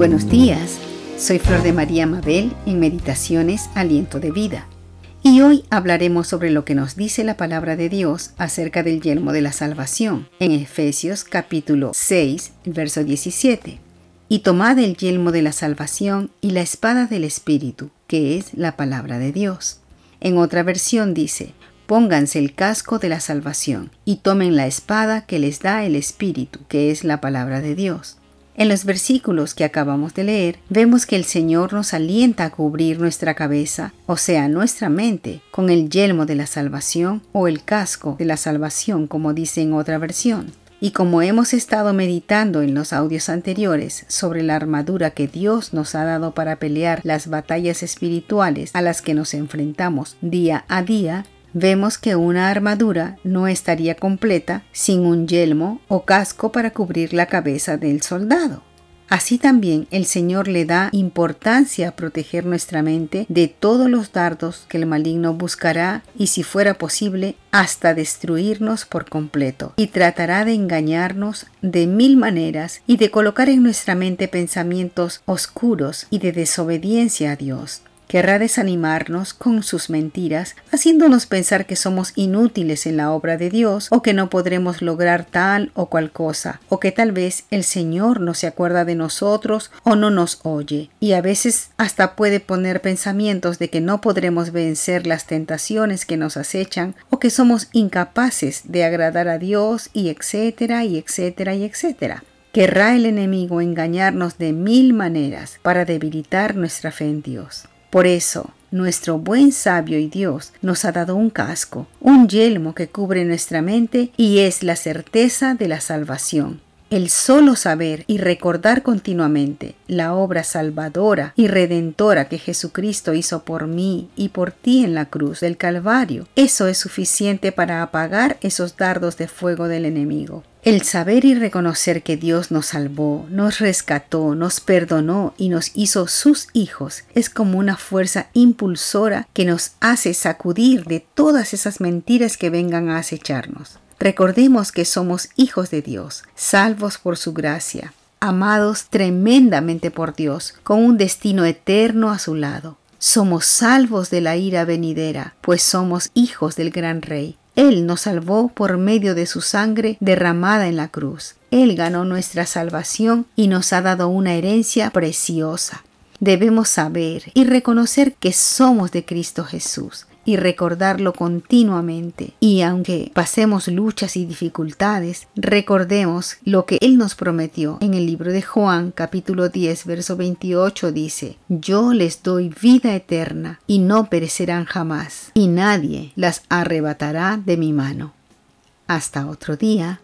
buenos días. Soy Flor de María Mabel en Meditaciones Aliento de Vida. Y hoy hablaremos sobre lo que nos dice la palabra de Dios acerca del yelmo de la salvación en Efesios capítulo 6, verso 17. Y tomad el yelmo de la salvación y la espada del Espíritu, que es la palabra de Dios. En otra versión dice, pónganse el casco de la salvación y tomen la espada que les da el Espíritu, que es la palabra de Dios. En los versículos que acabamos de leer, vemos que el Señor nos alienta a cubrir nuestra cabeza, o sea, nuestra mente, con el yelmo de la salvación o el casco de la salvación, como dice en otra versión. Y como hemos estado meditando en los audios anteriores sobre la armadura que Dios nos ha dado para pelear las batallas espirituales a las que nos enfrentamos día a día, vemos que una armadura no estaría completa sin un yelmo o casco para cubrir la cabeza del soldado. Así también el Señor le da importancia a proteger nuestra mente de todos los dardos que el maligno buscará y si fuera posible hasta destruirnos por completo y tratará de engañarnos de mil maneras y de colocar en nuestra mente pensamientos oscuros y de desobediencia a Dios querrá desanimarnos con sus mentiras, haciéndonos pensar que somos inútiles en la obra de Dios o que no podremos lograr tal o cual cosa, o que tal vez el Señor no se acuerda de nosotros o no nos oye. Y a veces hasta puede poner pensamientos de que no podremos vencer las tentaciones que nos acechan o que somos incapaces de agradar a Dios y etcétera y etcétera y etcétera. Querrá el enemigo engañarnos de mil maneras para debilitar nuestra fe en Dios. Por eso, nuestro buen sabio y Dios nos ha dado un casco, un yelmo que cubre nuestra mente y es la certeza de la salvación. El solo saber y recordar continuamente la obra salvadora y redentora que Jesucristo hizo por mí y por ti en la cruz del Calvario, eso es suficiente para apagar esos dardos de fuego del enemigo. El saber y reconocer que Dios nos salvó, nos rescató, nos perdonó y nos hizo sus hijos es como una fuerza impulsora que nos hace sacudir de todas esas mentiras que vengan a acecharnos. Recordemos que somos hijos de Dios, salvos por su gracia, amados tremendamente por Dios, con un destino eterno a su lado. Somos salvos de la ira venidera, pues somos hijos del gran Rey. Él nos salvó por medio de su sangre derramada en la cruz. Él ganó nuestra salvación y nos ha dado una herencia preciosa. Debemos saber y reconocer que somos de Cristo Jesús y recordarlo continuamente. Y aunque pasemos luchas y dificultades, recordemos lo que Él nos prometió. En el libro de Juan capítulo 10 verso 28 dice, Yo les doy vida eterna y no perecerán jamás, y nadie las arrebatará de mi mano. Hasta otro día.